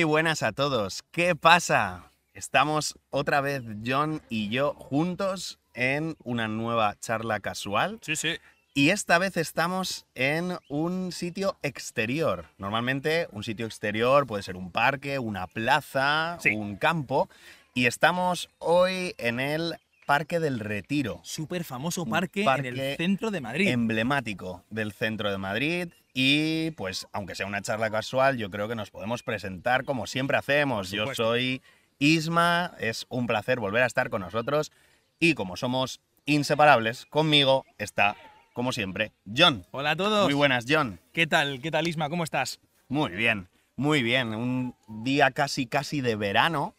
Muy buenas a todos. ¿Qué pasa? Estamos otra vez John y yo juntos en una nueva charla casual. Sí, sí. Y esta vez estamos en un sitio exterior. Normalmente un sitio exterior puede ser un parque, una plaza, Sí. un campo. Y estamos hoy en el Parque del Retiro, Súper famoso parque, parque en el centro de Madrid. emblemático del centro de Madrid. Y pues, aunque sea una charla casual, yo creo que nos podemos presentar como siempre hacemos. Yo soy Isma, es un placer volver a estar con nosotros. Y como somos inseparables, conmigo está, como siempre, John. Hola a todos. Muy buenas, John. ¿Qué tal? ¿Qué tal, Isma? ¿Cómo estás? Muy bien, muy bien. Un día casi, casi de verano.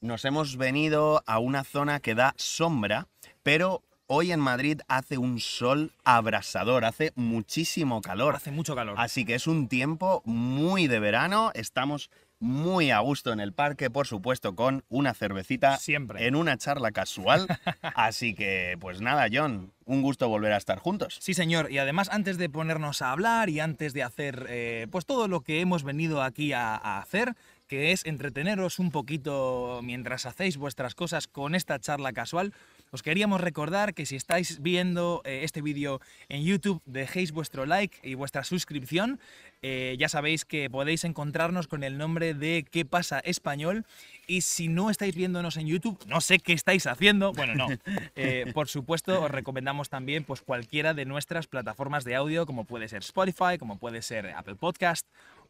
Nos hemos venido a una zona que da sombra, pero hoy en Madrid hace un sol abrasador, hace muchísimo calor. Hace mucho calor. Así que es un tiempo muy de verano. Estamos muy a gusto en el parque, por supuesto, con una cervecita Siempre. en una charla casual. Así que, pues nada, John, un gusto volver a estar juntos. Sí, señor. Y además, antes de ponernos a hablar y antes de hacer eh, pues todo lo que hemos venido aquí a, a hacer, que es entreteneros un poquito mientras hacéis vuestras cosas con esta charla casual, os queríamos recordar que si estáis viendo eh, este vídeo en YouTube, dejéis vuestro like y vuestra suscripción. Eh, ya sabéis que podéis encontrarnos con el nombre de ¿Qué pasa español? Y si no estáis viéndonos en YouTube, no sé qué estáis haciendo. Bueno, no. Eh, por supuesto, os recomendamos también pues, cualquiera de nuestras plataformas de audio, como puede ser Spotify, como puede ser Apple Podcast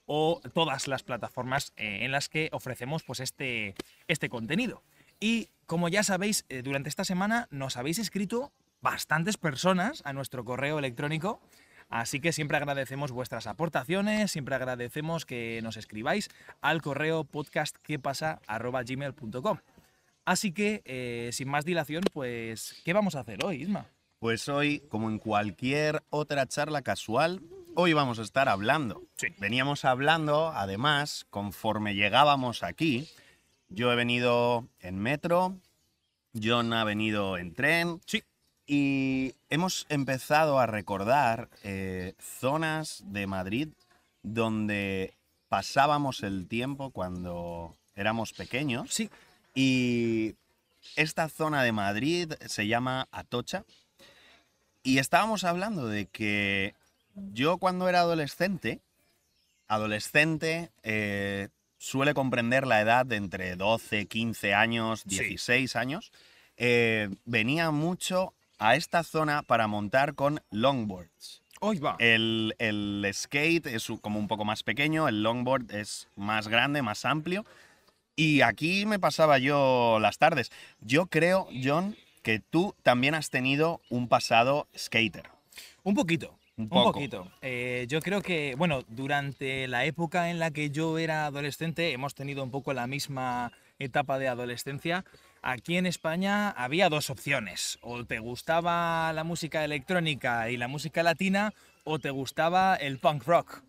o todas las plataformas en las que ofrecemos pues, este, este contenido. Y como ya sabéis, eh, durante esta semana nos habéis escrito bastantes personas a nuestro correo electrónico. Así que siempre agradecemos vuestras aportaciones, siempre agradecemos que nos escribáis al correo podcastquepasa.gmail.com. Así que, eh, sin más dilación, pues, ¿qué vamos a hacer hoy, Isma? Pues hoy, como en cualquier otra charla casual, hoy vamos a estar hablando. Sí. Veníamos hablando, además, conforme llegábamos aquí. Yo he venido en metro, John ha venido en tren. Sí. Y hemos empezado a recordar eh, zonas de Madrid donde pasábamos el tiempo cuando éramos pequeños. Sí, Y esta zona de Madrid se llama Atocha. Y estábamos hablando de que yo cuando era adolescente, adolescente eh, suele comprender la edad de entre 12, 15 años, Sí. 16 años, eh, venía mucho a esta zona para montar con longboards. hoy va. El, el skate es como un poco más pequeño, el longboard es más grande, más amplio. Y aquí me pasaba yo las tardes. Yo creo, John, que tú también has tenido un pasado skater. Un poquito. Un poquito. Eh, yo creo que, bueno, durante la época en la que yo era adolescente, hemos tenido un poco la misma etapa de adolescencia. Aquí en España había dos opciones. O te gustaba la música electrónica y la música latina, o te gustaba el punk rock.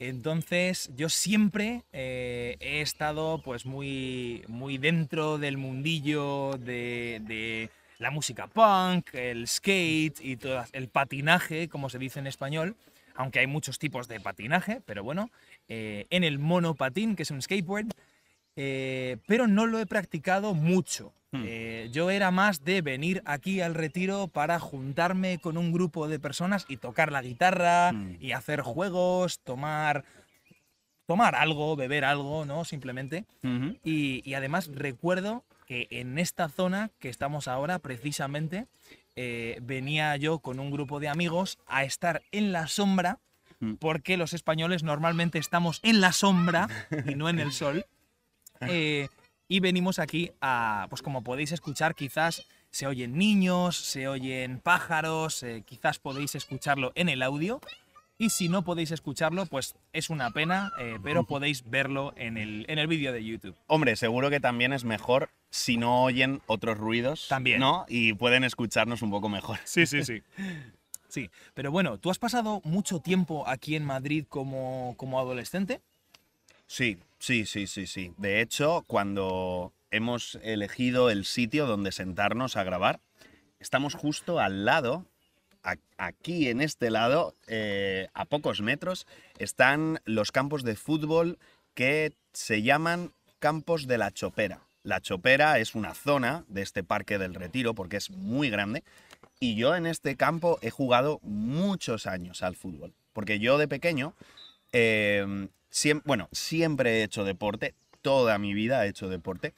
Entonces yo siempre eh, he estado pues muy, muy dentro del mundillo de, de la música punk, el skate y todo el patinaje, como se dice en español, aunque hay muchos tipos de patinaje, pero bueno, eh, en el monopatín, que es un skateboard, eh, pero no lo he practicado mucho. Hmm. Eh, yo era más de venir aquí al retiro para juntarme con un grupo de personas y tocar la guitarra Hmm. y hacer juegos, tomar, tomar algo, beber algo, ¿no? Simplemente. Y, y además recuerdo que en esta zona que estamos ahora, precisamente, eh, venía yo con un grupo de amigos a estar en la sombra, Mm. porque los españoles normalmente estamos en la sombra y no en el sol. Eh, y venimos aquí a, pues como podéis escuchar, quizás se oyen niños, se oyen pájaros, eh, quizás podéis escucharlo en el audio. Y si no podéis escucharlo, pues es una pena, eh, pero podéis verlo en el, en el vídeo de YouTube. Hombre, seguro que también es mejor si no oyen otros ruidos. También. ¿No? Y pueden escucharnos un poco mejor. Sí, sí, sí. Sí, pero bueno, ¿tú has pasado mucho tiempo aquí en Madrid como, como adolescente? Sí, sí, sí, sí, sí. De hecho, cuando hemos elegido el sitio donde sentarnos a grabar, estamos justo al lado, aquí en este lado, eh, a pocos metros, están los campos de fútbol que se llaman Campos de la Chopera. La Chopera es una zona de este Parque del Retiro porque es muy grande y yo en este campo he jugado muchos años al fútbol. Porque yo de pequeño, eh, siem- bueno, siempre he hecho deporte, toda mi vida he hecho deporte.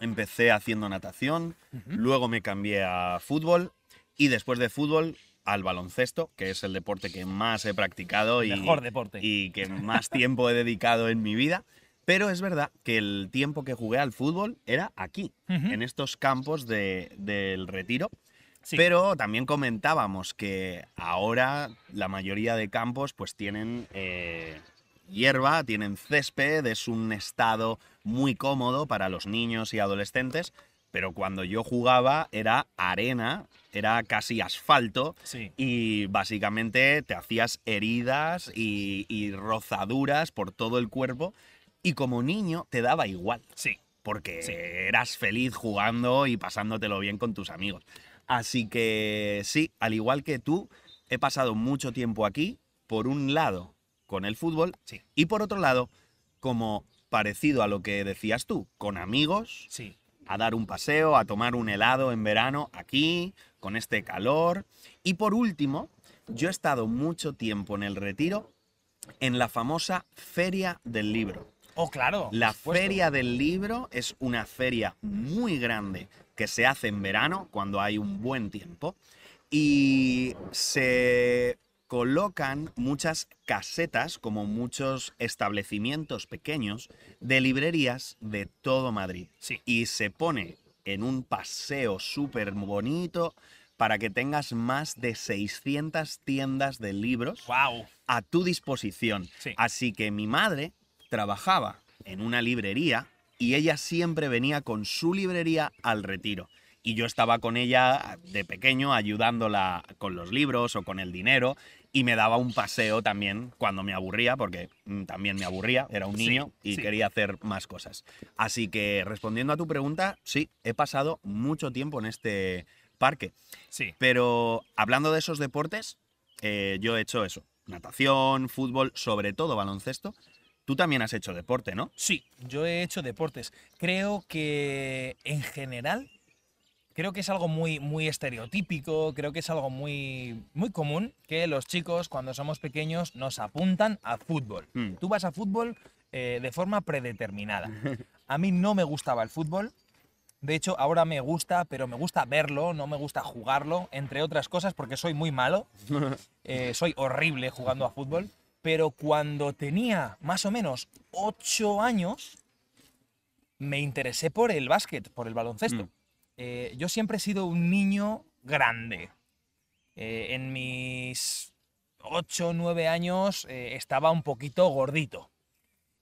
Empecé haciendo natación, luego me cambié a fútbol y después de fútbol al baloncesto, que es el deporte que más he practicado y, Mejor deporte. y que más tiempo he dedicado en mi vida. Pero es verdad que el tiempo que jugué al fútbol era aquí, en estos campos de- del retiro. Sí. Pero también comentábamos que ahora la mayoría de campos pues tienen eh, hierba, tienen césped, es un estado muy cómodo para los niños y adolescentes, pero cuando yo jugaba era arena, era casi asfalto Sí. y básicamente te hacías heridas y, y rozaduras por todo el cuerpo y como niño te daba igual Sí. porque Sí. eras feliz jugando y pasándotelo bien con tus amigos. Así que sí, al igual que tú, he pasado mucho tiempo aquí, por un lado, con el fútbol, Sí. y por otro lado, como parecido a lo que decías tú, con amigos, Sí. a dar un paseo, a tomar un helado en verano aquí, con este calor. Y por último, yo he estado mucho tiempo en el retiro en la famosa Feria del Libro. Oh, claro. La. Feria del Libro es una feria muy grande que se hace en verano cuando hay un buen tiempo y se colocan muchas casetas, como muchos establecimientos pequeños, de librerías de todo Madrid. Sí. Y se pone en un paseo súper bonito para que tengas más de 600 tiendas de libros Wow. a tu disposición. Sí. Así que mi madre trabajaba en una librería y ella siempre venía con su librería al retiro. Y yo estaba con ella de pequeño ayudándola con los libros o con el dinero y me daba un paseo también cuando me aburría, porque mm, también me aburría, era un Sí, niño y sí. quería hacer más cosas. Así que respondiendo a tu pregunta, sí, he pasado mucho tiempo en este parque. Sí. Pero hablando de esos deportes, eh, yo he hecho eso. Natación, fútbol, sobre todo baloncesto. Tú también has hecho deporte, ¿no? Sí, yo he hecho deportes. Creo que en general, creo que es algo muy, muy estereotípico, creo que es algo muy, muy común que los chicos cuando somos pequeños nos apuntan a fútbol. Hmm. Tú vas a fútbol eh, de forma predeterminada. A mí no me gustaba el fútbol. De hecho, ahora me gusta, pero me gusta verlo, no me gusta jugarlo, entre otras cosas, porque soy muy malo. Eh, soy horrible jugando a fútbol. Pero cuando tenía más o menos 8 años, me interesé por el básquet, por el baloncesto. Mm. Eh, yo siempre he sido un niño grande. Eh, en mis 8 o 9 años estaba un poquito gordito.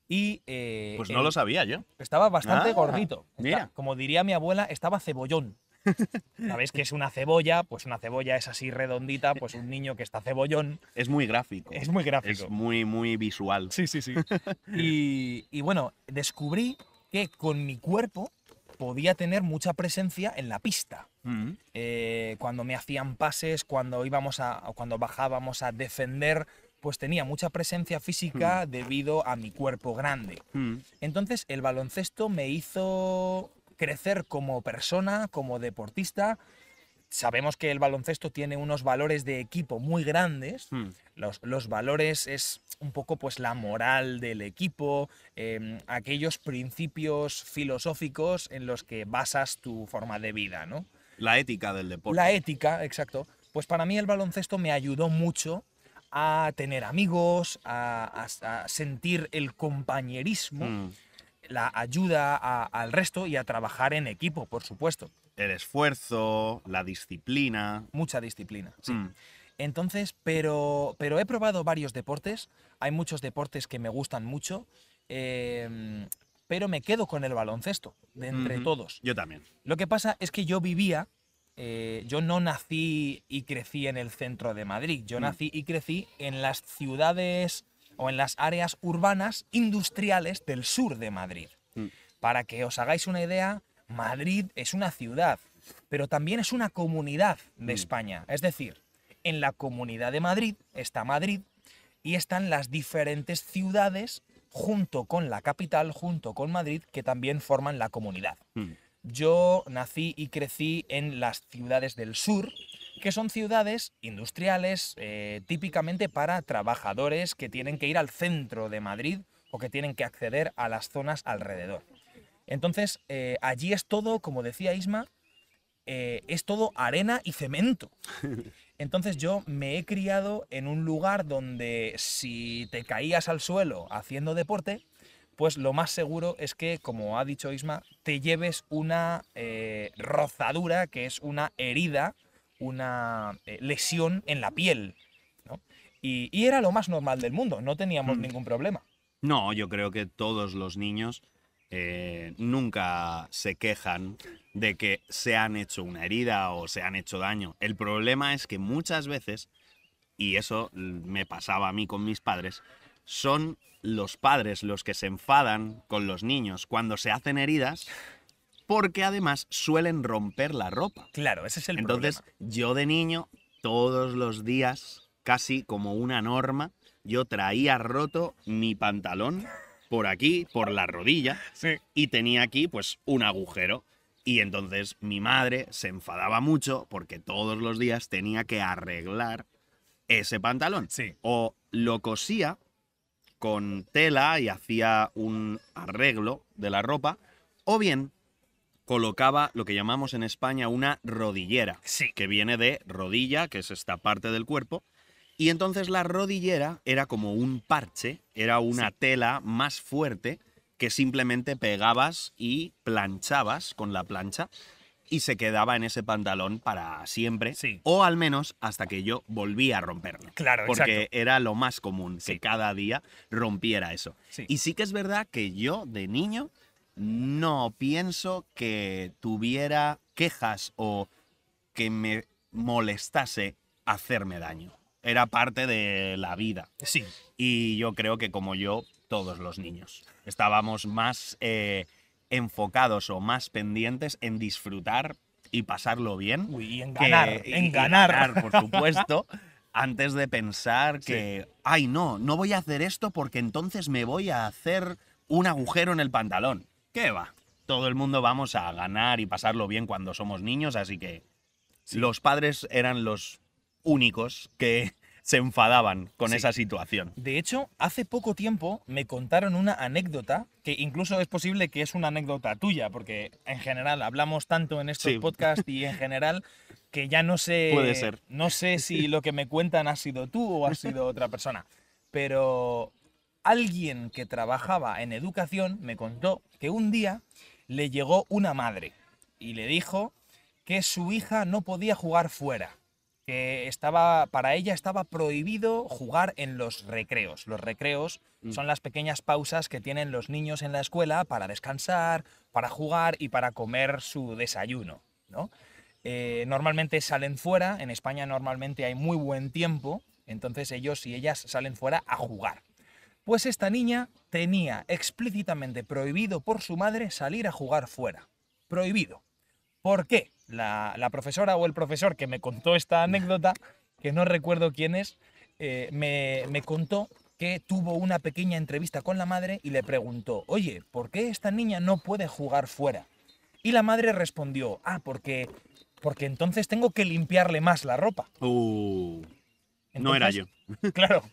Y eh, Pues no lo sabía yo. estaba bastante Ah, gordito. Está- como diría mi abuela, estaba cebollón. ¿Sabéis que es una cebolla? Pues una cebolla es así redondita, pues un niño que está cebollón. Es muy gráfico. Es muy gráfico. Es muy, muy visual. Sí, sí, sí. Y, y bueno, descubrí que con mi cuerpo podía tener mucha presencia en la pista. Mm. Eh, cuando me hacían pases, cuando íbamos a, cuando bajábamos a defender, pues tenía mucha presencia física debido a mi cuerpo grande. Mm. Entonces el baloncesto me hizo crecer como persona, como deportista. Sabemos que el baloncesto tiene unos valores de equipo muy grandes. Mm. Los, los valores es un poco pues la moral del equipo, em, aquellos principios filosóficos en los que basas tu forma de vida, ¿no? La ética del deporte. La ética, exacto. Pues para mí el baloncesto me ayudó mucho a tener amigos, a, a- a sentir el compañerismo, Mm. la ayuda a- al resto y a trabajar en equipo, por supuesto. El esfuerzo, la disciplina. Mucha disciplina. sí. Mm. Entonces, pero, pero he probado varios deportes. Hay muchos deportes que me gustan mucho. em, pero me quedo con el baloncesto, de entre todos. Yo también. Lo que pasa es que yo vivía, eh, yo no nací y crecí en el centro de Madrid, yo Mm. nací y crecí en las ciudades o en las áreas urbanas industriales del sur de Madrid. Mm. Para que os hagáis una idea, Madrid es una ciudad, pero también es una comunidad de Mm. España. Es decir, en la comunidad de Madrid está Madrid y están las diferentes ciudades junto con la capital, junto con Madrid, que también forman la comunidad. Mm. Yo nací y crecí en las ciudades del sur, que son ciudades industriales eh, típicamente para trabajadores que tienen que ir al centro de Madrid o que tienen que acceder a las zonas alrededor. Entonces, eh, allí es todo, como decía Isma, eh, es todo arena y cemento. Entonces yo me he criado en un lugar donde si te caías al suelo haciendo deporte, pues lo más seguro es que, como ha dicho Isma, te lleves una eh, rozadura, que es una herida, una eh, lesión en la piel. ¿no? Y, y era lo más normal del mundo, no teníamos Mm. ningún problema. No, yo creo que todos los niños eh, nunca se quejan de que se han hecho una herida o se han hecho daño. El problema es que muchas veces, y eso me pasaba a mí con mis padres, son los padres los que se enfadan con los niños cuando se hacen heridas porque además suelen romper la ropa. Claro, ese es el Entonces, problema. yo de niño, todos los días, casi como una norma, yo traía roto mi pantalón por aquí, por la rodilla, Sí. y tenía aquí pues un agujero. Y entonces mi madre se enfadaba mucho porque todos los días tenía que arreglar ese pantalón. Sí. O lo cosía con tela y hacía un arreglo de la ropa, o bien colocaba lo que llamamos en España una rodillera, Sí. que viene de rodilla, que es esta parte del cuerpo, y entonces la rodillera era como un parche, era una Sí. tela más fuerte que simplemente pegabas y planchabas con la plancha y se quedaba en ese pantalón para siempre, Sí. o al menos hasta que yo volvía a romperlo. Claro, Porque exacto. era lo más común, que cada día rompiera eso. Sí. Y sí que es verdad que yo, de niño, no pienso que tuviera quejas o que me molestase hacerme daño. Era parte de la vida. Sí. Y yo creo que como yo, todos los niños. Estábamos más eh, enfocados o más pendientes en disfrutar y pasarlo bien. Uy, y en que- ganar, y- en y ganar. por supuesto, antes de pensar que, ay, no, no voy a hacer esto porque entonces me voy a hacer un agujero en el pantalón. ¿Qué va? Todo el mundo vamos a ganar y pasarlo bien cuando somos niños, así que los padres eran los únicos que se enfadaban con Sí. esa situación. De hecho, hace poco tiempo me contaron una anécdota, que incluso es posible que es una anécdota tuya, porque en general hablamos tanto en estos Sí. podcasts y en general que ya no sé. Puede ser. No sé si lo que me cuentan ha sido tú o ha sido otra persona. Pero alguien que trabajaba en educación me contó que un día le llegó una madre y le dijo que su hija no podía jugar fuera, que estaba para ella estaba prohibido jugar en los recreos. Los recreos Mm. son las pequeñas pausas que tienen los niños en la escuela para descansar, para jugar y para comer su desayuno, ¿no? Eh, normalmente salen fuera, en España normalmente hay muy buen tiempo, entonces ellos y ellas salen fuera a jugar. Pues esta niña tenía explícitamente prohibido por su madre salir a jugar fuera. Prohibido. ¿Por qué? La, la profesora o el profesor que me contó esta anécdota, que no recuerdo quién es, eh, me, me contó que tuvo una pequeña entrevista con la madre y le preguntó, oye, ¿por qué esta niña no puede jugar fuera? Y la madre respondió, ah, porque, porque entonces tengo que limpiarle más la ropa. Uh, no era yo. Claro.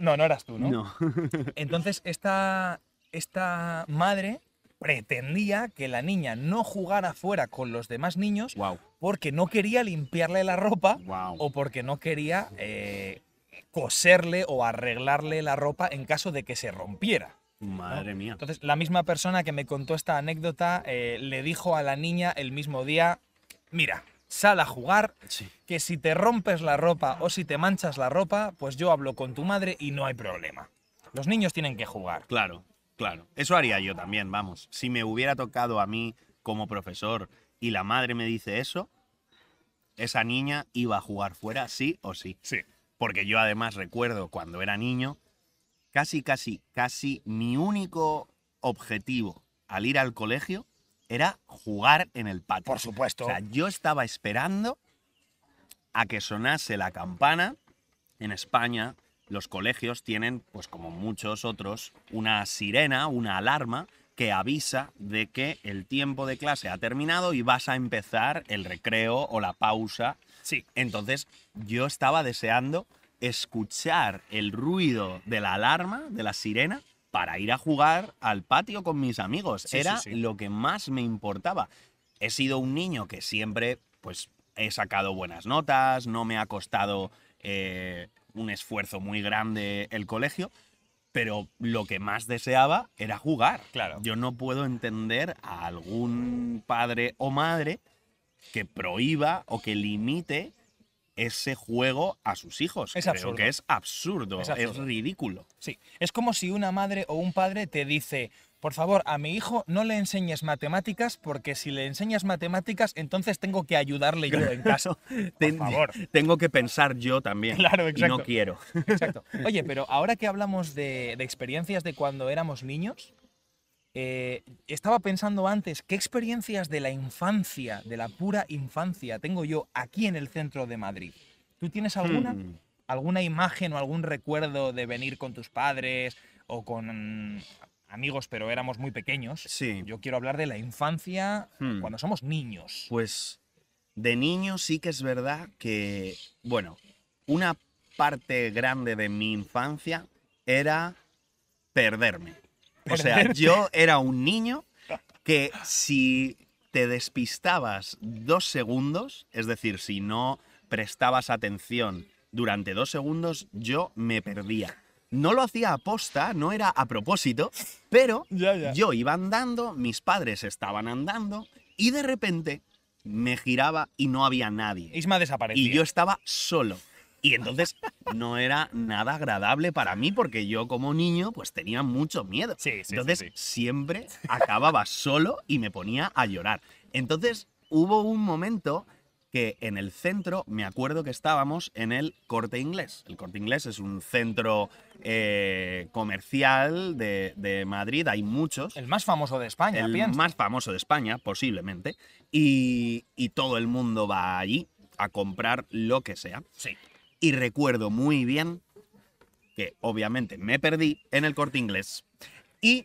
no, no eras tú, ¿no? No. Entonces esta, esta madre pretendía que la niña no jugara fuera con los demás niños wow, porque no quería limpiarle la ropa wow. o porque no quería eh, coserle o arreglarle la ropa en caso de que se rompiera. Madre mía. Entonces la misma persona que me contó esta anécdota eh, le dijo a la niña el mismo día, mira, sal a jugar, Sí. que si te rompes la ropa o si te manchas la ropa, pues yo hablo con tu madre y no hay problema. Los niños tienen que jugar. Claro, claro. Eso haría yo también, vamos. Si me hubiera tocado a mí como profesor y la madre me dice eso, esa niña iba a jugar fuera sí o sí. Sí. Porque yo además recuerdo cuando era niño, casi, casi, casi mi único objetivo al ir al colegio era jugar en el patio. Por supuesto. O sea, yo estaba esperando a que sonase la campana. En España los colegios tienen, pues como muchos otros, una sirena, una alarma que avisa de que el tiempo de clase ha terminado y vas a empezar el recreo o la pausa. Sí. Entonces yo estaba deseando escuchar el ruido de la alarma, de la sirena, para ir a jugar al patio con mis amigos. Sí, Era sí, sí. lo que más me importaba. He sido un niño que siempre, pues, he sacado buenas notas, no me ha costado eh, un esfuerzo muy grande el colegio, pero lo que más deseaba era jugar. Claro. Yo no puedo entender a algún padre o madre que prohíba o que limite ese juego a sus hijos. Es Creo absurdo. que es absurdo, Es es, absurdo. ridículo. Sí, es como si una madre o un padre te dice, por favor, a mi hijo no le enseñes matemáticas porque si le enseñas matemáticas, entonces tengo que ayudarle yo en casa. Ten- favor. Tengo que pensar yo también. Claro, Y exacto. no quiero. Exacto. Oye, pero ahora que hablamos de, de experiencias de cuando éramos niños, eh, estaba pensando antes, ¿qué experiencias de la infancia, de la pura infancia, tengo yo aquí en el centro de Madrid? ¿Tú tienes alguna? Hmm. ¿Alguna imagen o algún recuerdo de venir con tus padres o con amigos, pero éramos muy pequeños? Sí. Yo quiero hablar de la infancia Hmm. cuando somos niños. Pues de niño sí que es verdad que, bueno, una parte grande de mi infancia era perderme. O sea, yo era un niño que si te despistabas dos segundos, es decir, si no prestabas atención durante dos segundos, yo me perdía. No lo hacía a posta, no era a propósito, pero Ya, ya. yo iba andando, mis padres estaban andando y de repente me giraba y no había nadie. Isma desaparecía. Y yo estaba solo. Y entonces no era nada agradable para mí porque yo como niño pues tenía mucho miedo. Sí, sí, entonces sí. siempre acababa solo y me ponía a llorar. Entonces hubo un momento que en el centro, me acuerdo que estábamos en el Corte Inglés. El Corte Inglés es un centro eh, comercial de, de Madrid, hay muchos El más famoso de España, el más famoso de España, posiblemente, y, y todo el mundo va allí a comprar lo que sea. Sí. Y recuerdo muy bien que obviamente me perdí en el corte inglés y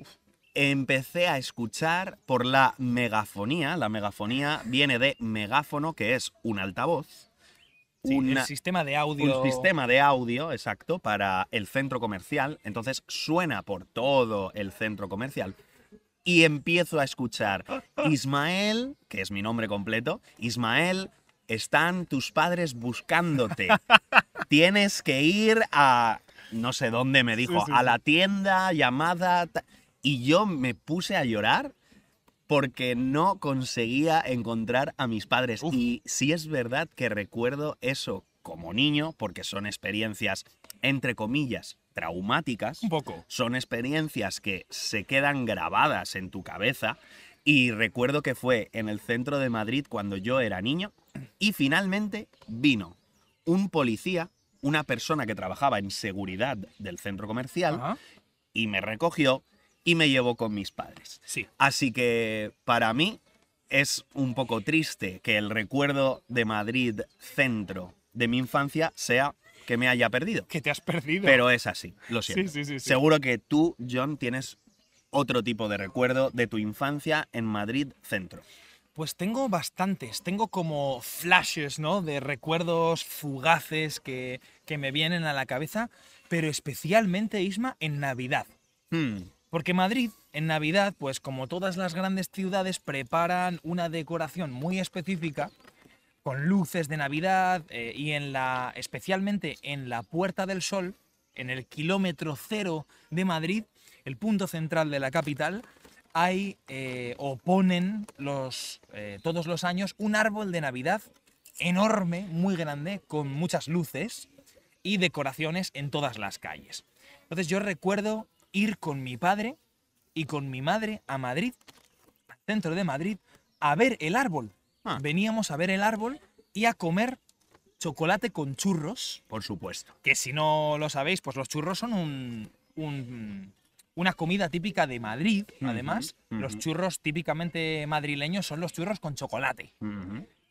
empecé a escuchar por la megafonía. La megafonía viene de megáfono, que es un altavoz. Sí, una- el sistema de audio. un sistema de audio, exacto, para el centro comercial. Entonces suena por todo el centro comercial. Y empiezo a escuchar, Ismael, que es mi nombre completo, Ismael, están tus padres buscándote. Tienes que ir a, no sé dónde me dijo, Sí, sí, a la tienda llamada... Y yo me puse a llorar porque no conseguía encontrar a mis padres. Uf. Y sí es verdad que recuerdo eso como niño, porque son experiencias, entre comillas, traumáticas. Un poco. Son experiencias que se quedan grabadas en tu cabeza. Y recuerdo que fue en el centro de Madrid cuando yo era niño. Y finalmente vino un policía, una persona que trabajaba en seguridad del centro comercial, Ajá. y me recogió y me llevó con mis padres. Sí. Así que para mí es un poco triste que el recuerdo de Madrid centro de mi infancia sea que me haya perdido. Que te has perdido. Pero es así, lo siento. sí, sí, sí. Seguro que tú, John, tienes otro tipo de recuerdo de tu infancia en Madrid centro. Pues tengo bastantes, tengo como flashes, ¿no? De recuerdos fugaces que, que me vienen a la cabeza, pero especialmente, Isma, en Navidad. Hmm, Porque Madrid, en Navidad, pues como todas las grandes ciudades, preparan una decoración muy específica, con luces de Navidad, eh, y en la, especialmente en la Puerta del Sol, en el kilómetro cero de Madrid, el punto central de la capital, hay eh, o ponen los, eh, todos los años un árbol de Navidad enorme, muy grande, con muchas luces y decoraciones en todas las calles. Entonces yo recuerdo ir con mi padre y con mi madre a Madrid, al centro de Madrid, a ver el árbol. Ah. Veníamos a ver el árbol y a comer chocolate con churros, por supuesto. que si no lo sabéis, pues los churros son un, un- una comida típica de Madrid, además. Los churros típicamente madrileños son los churros con chocolate.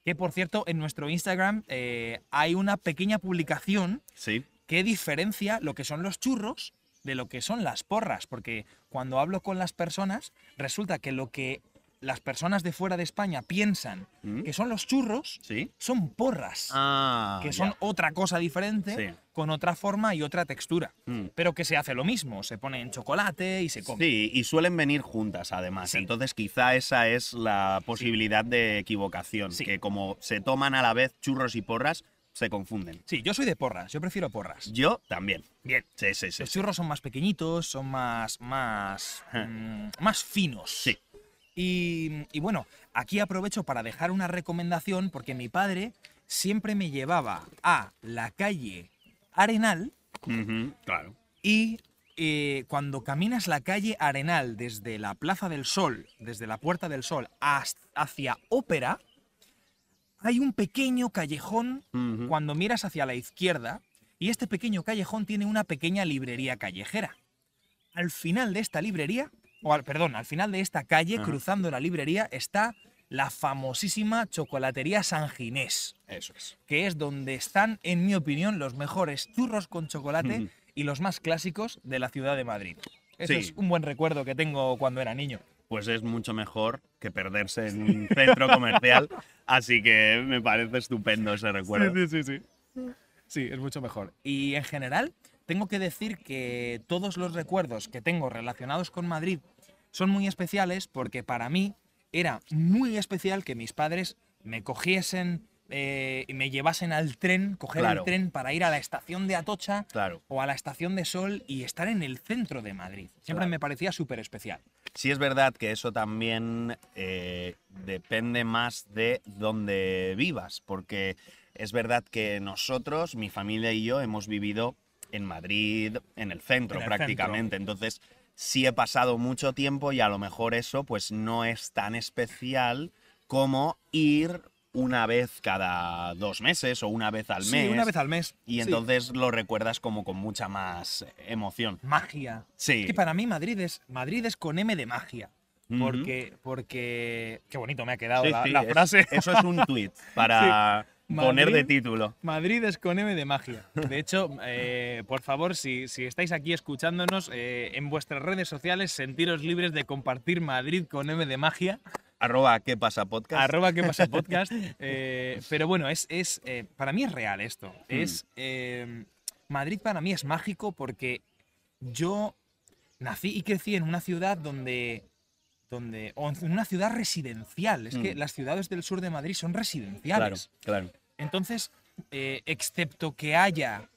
Que por cierto, en nuestro Instagram eh, hay una pequeña publicación Sí. qué diferencia lo que son los churros de lo que son las porras, porque cuando hablo con las personas, resulta que lo que las personas de fuera de España piensan ¿Mm? que son los churros, ¿Sí? son porras, Ah, que son ya. otra cosa diferente, Sí. con otra forma y otra textura, Mm. pero que se hace lo mismo, se pone en chocolate y se come. Sí, y suelen venir juntas además. Sí. Entonces quizá esa es la posibilidad de equivocación, que como se toman a la vez churros y porras, se confunden. Sí, yo soy de porras, yo prefiero porras. Yo también. Bien. Sí, sí, sí. Los churros son más pequeñitos, son más, más, mm, más finos. Sí. Y, y bueno, aquí aprovecho para dejar una recomendación porque mi padre siempre me llevaba a la calle Arenal Ujú, claro. y eh, cuando caminas la calle Arenal desde la Plaza del Sol, desde la Puerta del Sol hacia Ópera, hay un pequeño callejón cuando miras hacia la izquierda y este pequeño callejón tiene una pequeña librería callejera. Al final de esta librería, o al, perdón, al final de esta calle, cruzando la librería, está la famosísima chocolatería San Ginés, Eso es. que es donde están, en mi opinión, los mejores churros con chocolate y los más clásicos de la ciudad de Madrid. Eso Sí. es un buen recuerdo que tengo cuando era niño. Pues es mucho mejor que perderse en un centro comercial. Así que me parece estupendo ese recuerdo. sí, sí. Sí, es mucho mejor. Y en general, tengo que decir que todos los recuerdos que tengo relacionados con Madrid son muy especiales porque para mí era muy especial que mis padres me cogiesen eh, y me llevasen al tren, coger Claro. el tren para ir a la estación de Atocha Claro. o a la estación de Sol y estar en el centro de Madrid. Siempre Claro. me parecía súper especial. Sí es verdad que eso también eh, depende más de dónde vivas, porque es verdad que nosotros, mi familia y yo, hemos vivido en Madrid, en el centro En el prácticamente. Entonces sí he pasado mucho tiempo y a lo mejor eso pues no es tan especial como ir una vez cada dos meses o una vez al Sí, mes. una vez al mes. Y Sí. entonces lo recuerdas como con mucha más emoción. Magia. Sí. Es que para mí Madrid es, Madrid es con M de magia. Porque, porque. Qué bonito me ha quedado Sí, la, sí, la es- frase. Eso es un tuit para poner de Madrid- título. Madrid es con M de magia. De hecho, eh, por favor, si, si estáis aquí escuchándonos, eh, en vuestras redes sociales, sentiros libres de compartir Madrid con M de magia. Arroba qué pasa podcast. Arroba que pasa podcast. Eh, pero bueno, es, es eh, para mí es real esto. Hmm. Es, eh, Madrid para mí es mágico porque yo nací y crecí en una ciudad donde, donde o en una ciudad residencial. Es que Mm. las ciudades del sur de Madrid son claro, residenciales. claro. Entonces, eh, excepto que haya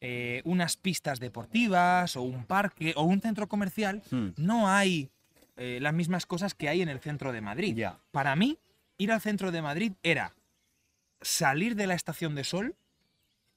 eh, unas pistas deportivas o un parque o un centro comercial, Hmm. no hay eh, las mismas cosas que hay en el centro de Madrid. Para mí, ir al centro de Madrid era salir de la estación de sol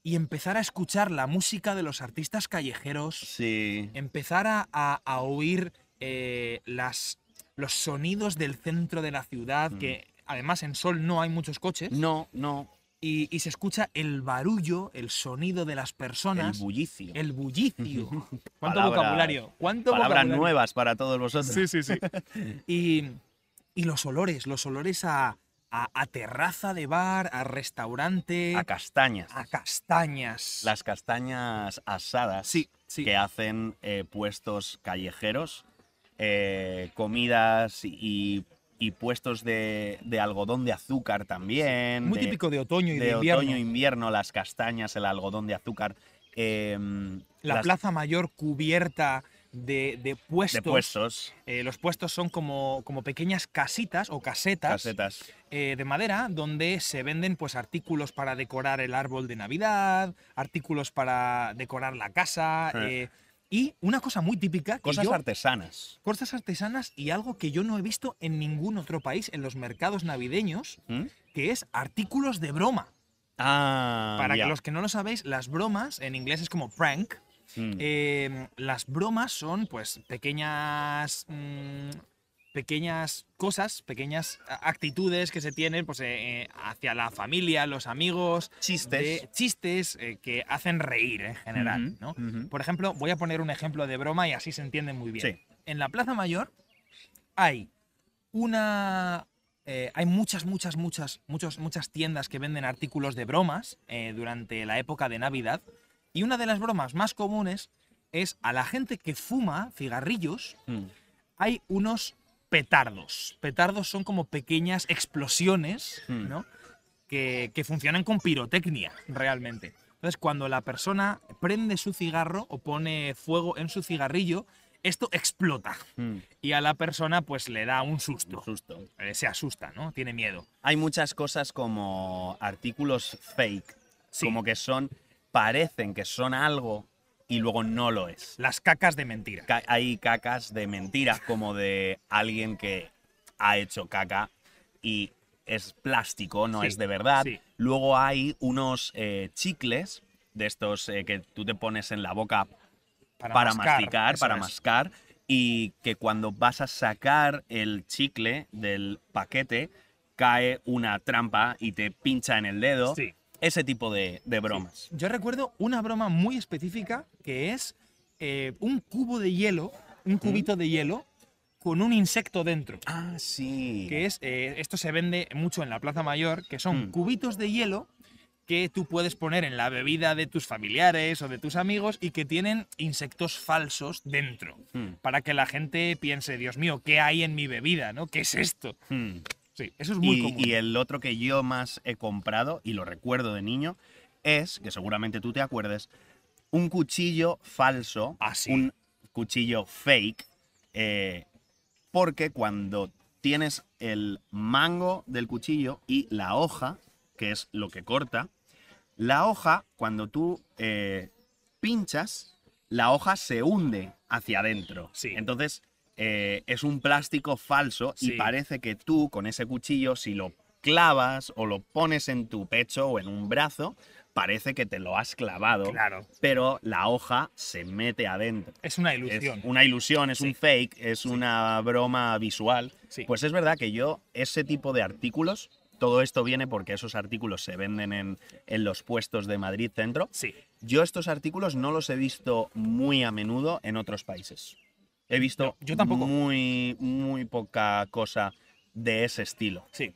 y empezar a escuchar la música de los artistas callejeros, Sí. empezar a, a- a oír eh, las, los sonidos del centro de la ciudad, Mm. que además en sol no hay muchos coches, No, no. Y, y se escucha el barullo, el sonido de las El personas, bullicio. el, bullicio. ¿Cuánto Palabras- vocabulario? ¿Cuánto Palabras vocabulario? nuevas para todos vosotros. Sí, sí, sí. y, y los olores, los olores a, a- a terraza de bar, a restaurante, A castañas. a castañas. Las castañas asadas Sí, sí. que hacen eh, puestos callejeros, eh, comidas y, y puestos de, de algodón de azúcar también. Muy de- típico de otoño y de, de invierno. otoño invierno, las castañas, el algodón de azúcar. em, La las- plaza mayor cubierta de, de puestos. de puestos, Eh, los puestos son como, como pequeñas casitas o casetas, casetas. eh, de madera donde se venden pues artículos para decorar el árbol de Navidad, artículos para decorar la casa Eh. Y una cosa muy típica que Cosas yo- artesanas. cosas artesanas y algo que yo no he visto en ningún otro país en los mercados navideños, ¿Mm? que es artículos de broma. Ah, Para que los que no lo sabéis, las bromas en inglés es como prank. Mm. Eh, las bromas son pues pequeñas mm, pequeñas cosas, pequeñas actitudes que se tienen pues, eh, hacia la familia, los amigos, Chistes. de- chistes eh, que hacen reír en general. ¿no? Por ejemplo, voy a poner un ejemplo de broma y así se entiende muy bien. Sí. En la Plaza Mayor hay una. eh, hay muchas, muchas, muchas, muchos, muchas tiendas que venden artículos de bromas durante la época de Navidad. Y una de las bromas más comunes es a la gente que fuma cigarrillos, Mm. hay unos petardos. Petardos son como pequeñas explosiones, Hmm. ¿no? Que, que funcionan con pirotecnia, realmente. Entonces, cuando la persona prende su cigarro o pone fuego en su cigarrillo, esto explota. Mm. Y a la persona, pues, le da un susto. Un susto. Eh, Se asusta, ¿no? Tiene miedo. Hay muchas cosas como artículos fake, Sí. como que son, parecen que son algo y luego no lo es. Las cacas de mentira. Ca- hay cacas de mentira, como de alguien que ha hecho caca y es plástico, no Sí, es de verdad. sí. Luego hay unos eh, chicles de estos eh, que tú te pones en la boca para, masticar, eso para es. mascar, y que cuando vas a sacar el chicle del paquete, cae una trampa y te pincha en el dedo. Sí. Ese tipo de, de bromas. Yo recuerdo una broma muy específica que es eh, un cubo de hielo, un cubito de hielo con un insecto dentro. Ah, sí. Que es, eh, esto se vende mucho en la Plaza Mayor, que son Mm. cubitos de hielo que tú puedes poner en la bebida de tus familiares o de tus amigos y que tienen insectos falsos dentro. Hmm, Para que la gente piense, Dios mío, ¿qué hay en mi bebida? ¿no? ¿Qué es esto? hmm. Sí, eso es muy y, común. y el otro que yo más he comprado, y lo recuerdo de niño, es, que seguramente tú te acuerdes, un cuchillo falso, Ah, sí. un cuchillo fake, eh, porque cuando tienes el mango del cuchillo y la hoja, que es lo que corta, la hoja, cuando tú eh, pinchas, la hoja se hunde hacia adentro. Sí. Entonces, eh, es un plástico falso Sí. y parece que tú con ese cuchillo, si lo clavas o lo pones en tu pecho o en un brazo, parece que te lo has clavado, Claro, pero la hoja se mete adentro. es una Es ilusión. una ilusión, es Sí. un fake, es una broma visual. Sí. Pues es verdad que yo, ese tipo de artículos, todo esto viene porque esos artículos se venden en, en los puestos de Madrid Centro. Sí. Yo estos artículos no los he visto muy a menudo en otros países. He visto Yo- yo tampoco. muy, muy poca cosa de ese estilo. Sí.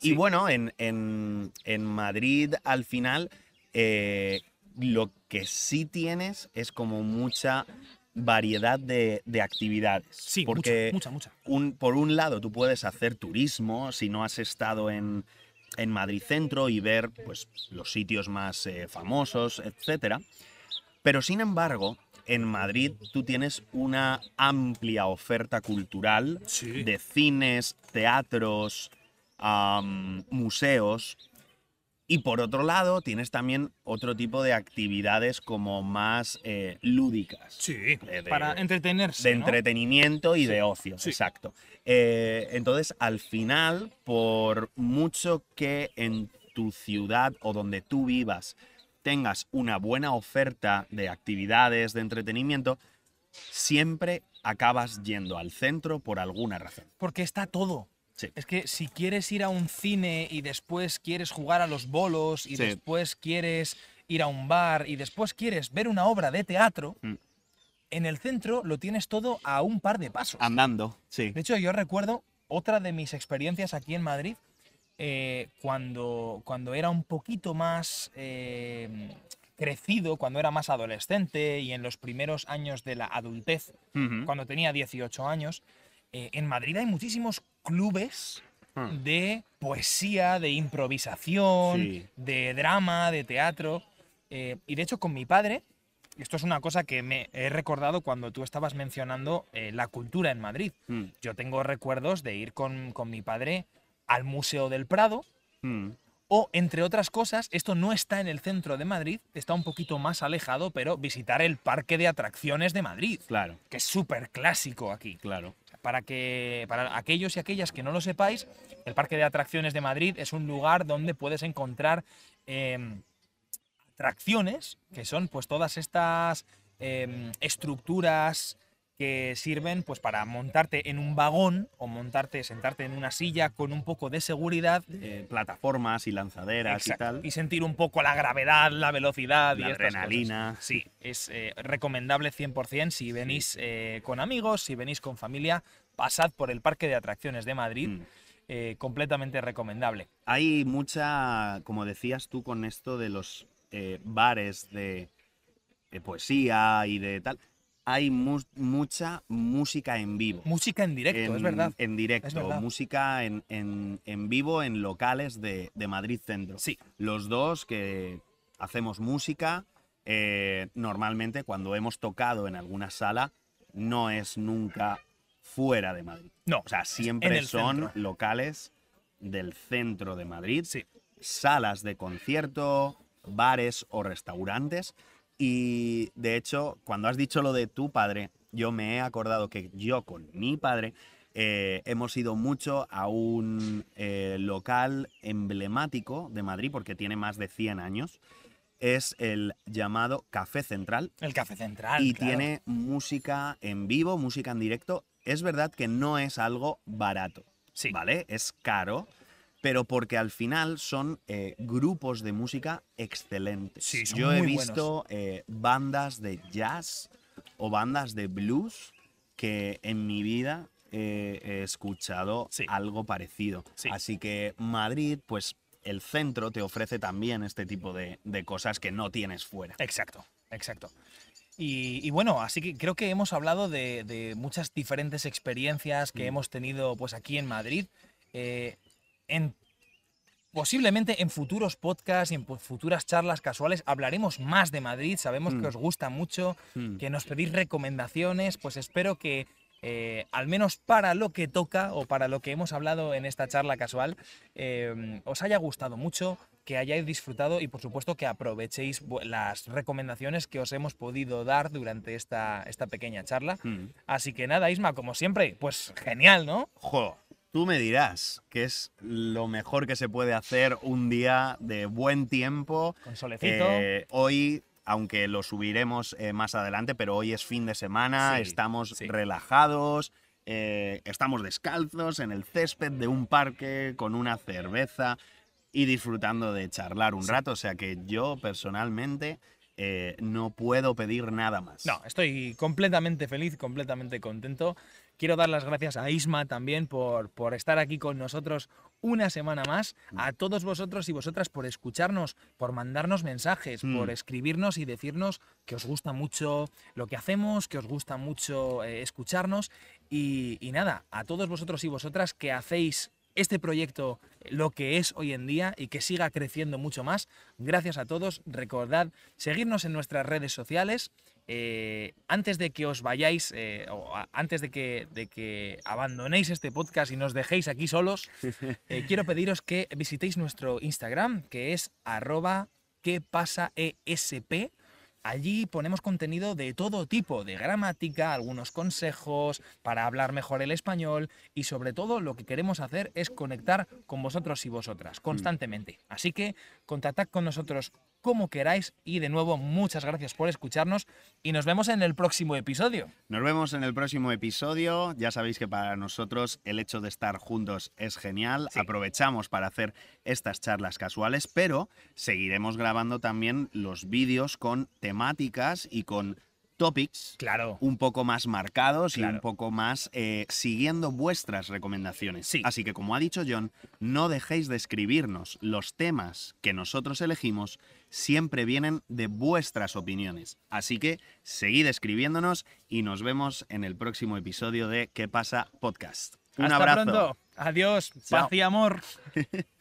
Y Sí. bueno, en, en- en Madrid al final eh, lo que sí tienes es como mucha variedad de, de actividades. Sí, porque mucha, mucha, mucha. un- por un lado tú puedes hacer turismo si no has estado en, en Madrid Centro y ver pues, los sitios más eh, famosos, etc. Pero sin embargo, en Madrid tú tienes una amplia oferta cultural Sí. de cines, teatros, museos. Y por otro lado, tienes también otro tipo de actividades como más eh, lúdicas. Sí, de- de- para entretenerse. De ¿no? entretenimiento y de ocio, sí. exacto. Eh, entonces, al final, por mucho que en tu ciudad o donde tú vivas tengas una buena oferta de actividades de entretenimiento, siempre acabas yendo al centro por alguna razón. Porque está todo. Sí. Es que si quieres ir a un cine y después quieres jugar a los bolos y Sí. después quieres ir a un bar y después quieres ver una obra de teatro, Mm. en el centro lo tienes todo a un par de pasos. Andando, sí. De hecho, yo recuerdo otra de mis experiencias aquí en Madrid, eh, cuando, cuando era un poquito más eh, crecido, cuando era más adolescente y en los primeros años de la adultez, Ujú. cuando tenía 18 años, eh, en Madrid hay muchísimos clubes Hmm. de poesía, de improvisación, Sí. de drama, de teatro. eh, y de hecho con mi padre, esto es una cosa que me he recordado cuando tú estabas mencionando eh, la cultura en Madrid. Mm, Yo tengo recuerdos de ir con, con mi padre al Museo del Prado mm. o, entre otras cosas, esto no está en el centro de Madrid, está un poquito más alejado, pero visitar el Parque de Atracciones de Madrid, Claro, que es súper clásico aquí. claro. Para, que, para aquellos y aquellas que no lo sepáis, el Parque de Atracciones de Madrid es un lugar donde puedes encontrar em, atracciones, que son pues todas estas em, estructuras que sirven pues para montarte en un vagón o montarte, sentarte en una silla con un poco de seguridad Eh, plataformas y lanzaderas Exacto, y tal. y sentir un poco la gravedad, la velocidad La y estas adrenalina. cosas. Sí, es eh, recomendable 100% si venís eh, con amigos, si venís con familia, pasad por el Parque de Atracciones de Madrid, Mm. eh, completamente recomendable. Hay mucha, como decías tú con esto de los bares de poesía y de tal, hay mu- mucha música en vivo. Música en directo, en, es verdad. En directo, verdad. música en, en- en vivo en locales de, de Madrid Centro. Sí. Los dos que hacemos música, eh, normalmente cuando hemos tocado en alguna sala, no es nunca fuera de Madrid. No, O sea, siempre son centro. locales del centro de Madrid, Sí. salas de concierto, bares o restaurantes. Y de hecho, cuando has dicho lo de tu padre, yo me he acordado que yo con mi padre eh, hemos ido mucho a un eh, local emblemático de Madrid, porque tiene más de 100 años. Es el llamado Café Central El Café Central. y claro. tiene música en vivo, música en directo. Es verdad que no es algo barato, Sí. ¿vale? Es caro, pero porque al final son eh, grupos de música excelentes. Sí, son Yo he visto eh, bandas de jazz o bandas de blues que en mi vida eh, he escuchado Sí. algo parecido. Sí. Así que Madrid, pues el centro te ofrece también este tipo de, de cosas que no tienes fuera. Exacto, exacto. Y, y bueno, así que creo que hemos hablado de, de muchas diferentes experiencias que Mm. hemos tenido pues aquí en Madrid. eh, en, posiblemente en futuros podcasts y en futuras charlas casuales hablaremos más de Madrid. Sabemos Mm. que os gusta mucho, Mm. que nos pedís recomendaciones. Pues espero que eh, al menos para lo que toca o para lo que hemos hablado en esta charla casual, eh, os haya gustado mucho, que hayáis disfrutado y por supuesto que aprovechéis las recomendaciones que os hemos podido dar durante esta, esta pequeña charla. Mm. Así que nada, Isma, como siempre, pues genial, ¿no? Jo, tú me dirás que es lo mejor que se puede hacer un día de buen tiempo. Con solecito. Eh, hoy, aunque lo subiremos eh, más adelante, pero hoy es fin de semana, Sí, estamos sí. relajados, eh, estamos descalzos en el césped de un parque con una cerveza y disfrutando de charlar un rato. O sea que yo personalmente eh, no puedo pedir nada más. No, estoy completamente feliz, completamente contento. Quiero dar las gracias a Isma también por, por estar aquí con nosotros una semana más. A todos vosotros y vosotras por escucharnos, por mandarnos mensajes, Mm. por escribirnos y decirnos que os gusta mucho lo que hacemos, que os gusta mucho eh, escucharnos. Y, y nada, a todos vosotros y vosotras que hacéis este proyecto lo que es hoy en día y que siga creciendo mucho más. Gracias a todos. Recordad seguirnos en nuestras redes sociales. Eh, antes de que os vayáis, eh, o a- antes de que, de que abandonéis este podcast y nos dejéis aquí solos, eh, quiero pediros que visitéis nuestro Instagram, que es arroba que pasa ESP. Allí ponemos contenido de todo tipo, de gramática, algunos consejos para hablar mejor el español y sobre todo lo que queremos hacer es conectar con vosotros y vosotras constantemente. Así que contactad con nosotros como queráis y de nuevo muchas gracias por escucharnos y nos vemos en el próximo episodio. Nos vemos en el próximo episodio. Ya sabéis que para nosotros el hecho de estar juntos es genial. Sí. Aprovechamos para hacer estas charlas casuales, pero seguiremos grabando también los vídeos con temáticas y con topics Claro. un poco más marcados y un poco más eh, siguiendo vuestras recomendaciones. Sí. Así que, como ha dicho John, no dejéis de escribirnos. Los temas que nosotros elegimos siempre vienen de vuestras opiniones. Así que seguid escribiéndonos y nos vemos en el próximo episodio de ¿Qué pasa? Podcast. Un Hasta abrazo. pronto. Adiós. Chao. Paz y amor.